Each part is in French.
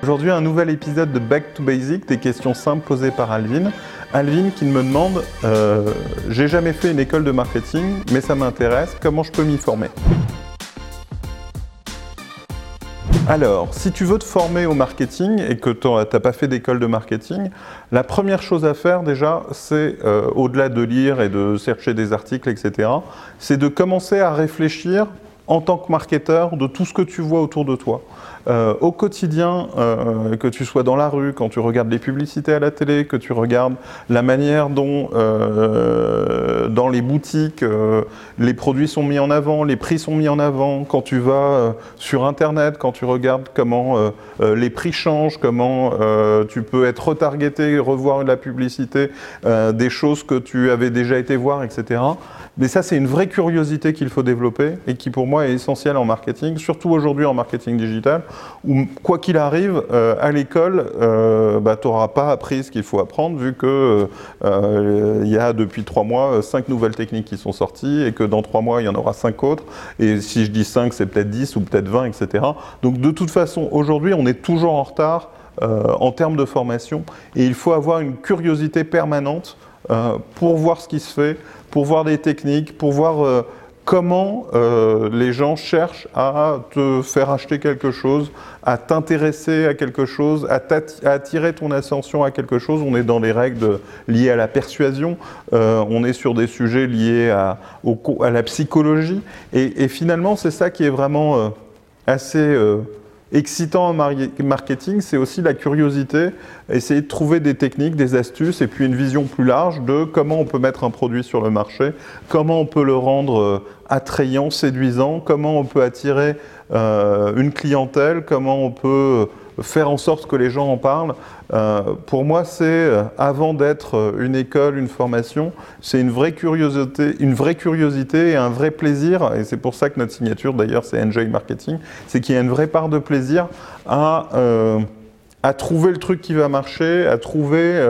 Aujourd'hui, un nouvel épisode de Back to Basic, des questions simples posées par Alvin. Alvin qui me demande euh, J'ai jamais fait une école de marketing, mais ça m'intéresse, comment je peux m'y former? Alors, si tu veux te former au marketing et que tu n'as pas fait d'école de marketing, la première chose à faire déjà, c'est, euh, au-delà de lire et de chercher des articles, etc., c'est de commencer à réfléchir en tant que marketeur de tout ce que tu vois autour de toi. Euh, au quotidien, euh, que tu sois dans la rue, quand tu regardes les publicités à la télé, que tu regardes la manière dont euh, dans les boutiques les produits sont mis en avant, les prix sont mis en avant, quand tu vas sur Internet, quand tu regardes comment les prix changent, comment tu peux être retargeté, revoir la publicité, des choses que tu avais déjà été voir, etc. Mais ça, c'est une vraie curiosité qu'il faut développer et qui, pour moi, est essentielle en marketing, surtout aujourd'hui en marketing digital, où, quoi qu'il arrive, euh, à l'école, euh, bah, tu n'auras pas appris ce qu'il faut apprendre, vu qu'il euh, y a depuis trois mois cinq nouvelles techniques qui sont sorties et que dans trois mois, il y en aura cinq autres. Et si je dis cinq, c'est peut-être dix ou peut-être vingt, etc. Donc, de toute façon, aujourd'hui, on est toujours en retard en termes de formation et il faut avoir une curiosité permanente pour voir ce qui se fait, pour voir des techniques, pour voir comment euh, les gens cherchent à te faire acheter quelque chose, à t'intéresser à quelque chose, à, attirer ton ascension à quelque chose. On est dans les règles liées à la persuasion, euh, on est sur des sujets liés à, la psychologie. Et, et finalement, c'est ça qui est vraiment assez excitant en marketing, c'est aussi la curiosité, essayer de trouver des techniques, des astuces et puis une vision plus large de comment on peut mettre un produit sur le marché, comment on peut le rendre euh, attrayant, séduisant, comment on peut attirer euh, une clientèle, comment on peut faire en sorte que les gens en parlent. Euh, pour moi, c'est euh, avant d'être euh, une école, une formation, c'est une vraie curiosité, une vraie curiosité et un vrai plaisir. Et c'est pour ça que notre signature, d'ailleurs, c'est Enjoy Marketing, c'est qu'il y a une vraie part de plaisir à, à trouver le truc qui va marcher, à trouver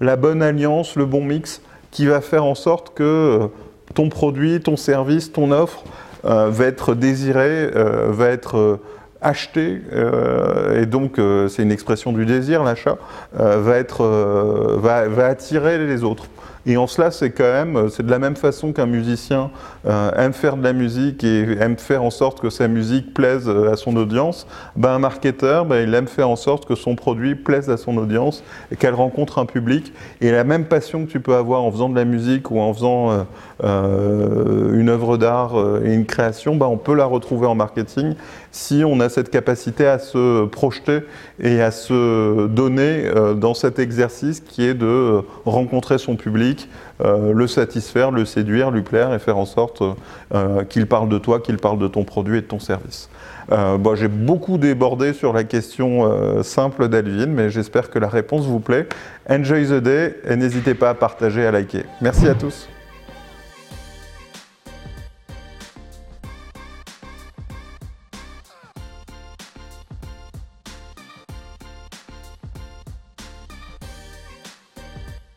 la bonne alliance, le bon mix, qui va faire en sorte que ton produit, ton service, ton offre va être désiré, va être acheter, euh, et donc euh, c'est une expression du désir, l'achat, euh, va, être, va, va, attirer les autres. Et en cela, c'est quand même, c'est de la même façon qu'un musicien aime faire de la musique et aime faire en sorte que sa musique plaise à son audience. Ben, un marketeur, ben, il aime faire en sorte que son produit plaise à son audience et qu'elle rencontre un public. Et la même passion que tu peux avoir en faisant de la musique ou en faisant une œuvre d'art et une création, ben, on peut la retrouver en marketing si on a cette capacité à se projeter et à se donner euh, dans cet exercice qui est de rencontrer son public, euh, le satisfaire, le séduire, lui plaire et faire en sorte euh, qu'il parle de toi, qu'il parle de ton produit et de ton service. bon, J'ai beaucoup débordé sur la question simple d'Alvin, mais j'espère que la réponse vous plaît. Enjoy the day et n'hésitez pas à partager, à liker. Merci à tous.